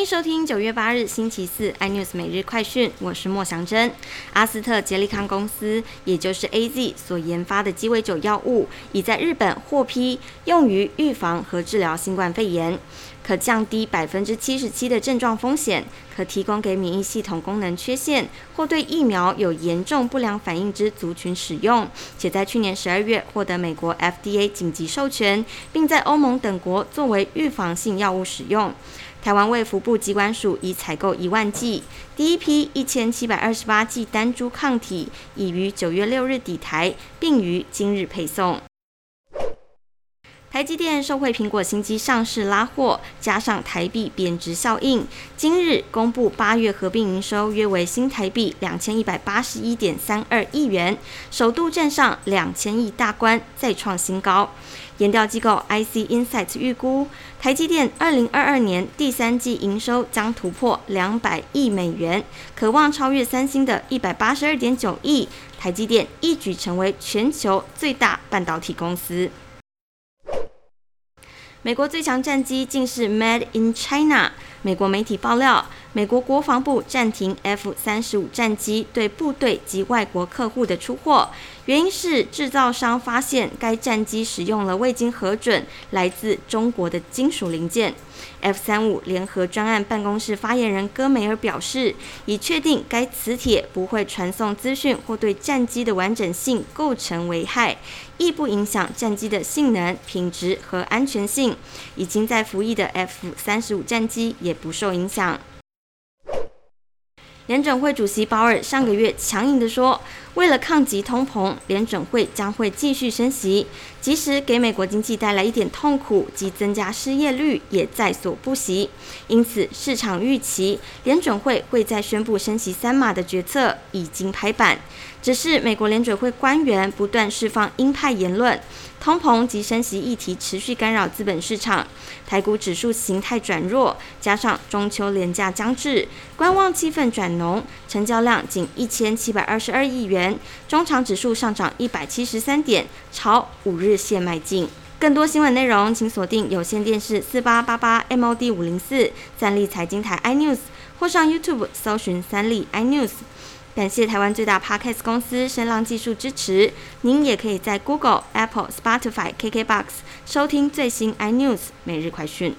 迎收听九月八日星期四 iNews 每日快讯，我是莫祥珍。阿斯特捷利康公司，也就是 A Z 所研发的鸡尾酒药物，已在日本获批用于预防和治疗新冠肺炎，可降低百分之七十七的症状风险，可提供给免疫系统功能缺陷或对疫苗有严重不良反应之族群使用，且在去年十二月获得美国 F D A 紧急授权，并在欧盟等国作为预防性药物使用。台湾卫福部机关署已采购一万剂，第一批一千七百二十八剂单株抗体已于九月六日抵台，并于今日配送。台积电受惠苹果新机上市拉货，加上台币贬值效应，今日公布八月合并营收约为新台币两千一百八十一点三二亿元，首度站上两千亿大关，再创新高。研调机构 IC Insights 预估，台积电二零二二年第三季营收将突破两百亿美元，渴望超越三星的一百八十二点九亿，台积电一举成为全球最大半导体公司。美国最强战机竟是 Made in China。美国媒体爆料，美国国防部暂停 F 三十五战机对部队及外国客户的出货，原因是制造商发现该战机使用了未经核准来自中国的金属零件。F 三五联合专案办公室发言人戈梅尔表示，已确定该磁铁不会传送资讯或对战机的完整性构成危害，亦不影响战机的性能、品质和安全性。已经在服役的 F 三十五战机也也不受影响。联准会主席鲍尔上个月强硬地说，为了抗击通膨，联准会将会继续升息，即使给美国经济带来一点痛苦及增加失业率，也在所不惜。因此，市场预期联准会会在宣布升息三码的决策已经拍板，只是美国联准会官员不断释放鹰派言论。通膨及升息议题持续干扰资本市场，台股指数形态转弱，加上中秋连假将至，观望气氛转浓，成交量仅一千七百二十二亿元中场指数上涨一百七十三点，朝五日线迈进。更多新闻内容，请锁定有线电视四八八八 MOD 五零四三立财经台 iNews，或上 YouTube 搜寻三立 iNews。感谢台湾最大 Podcast 公司声浪技术支持。您也可以在 Google、Apple、Spotify、KKBox 收听最新 iNews 每日快讯。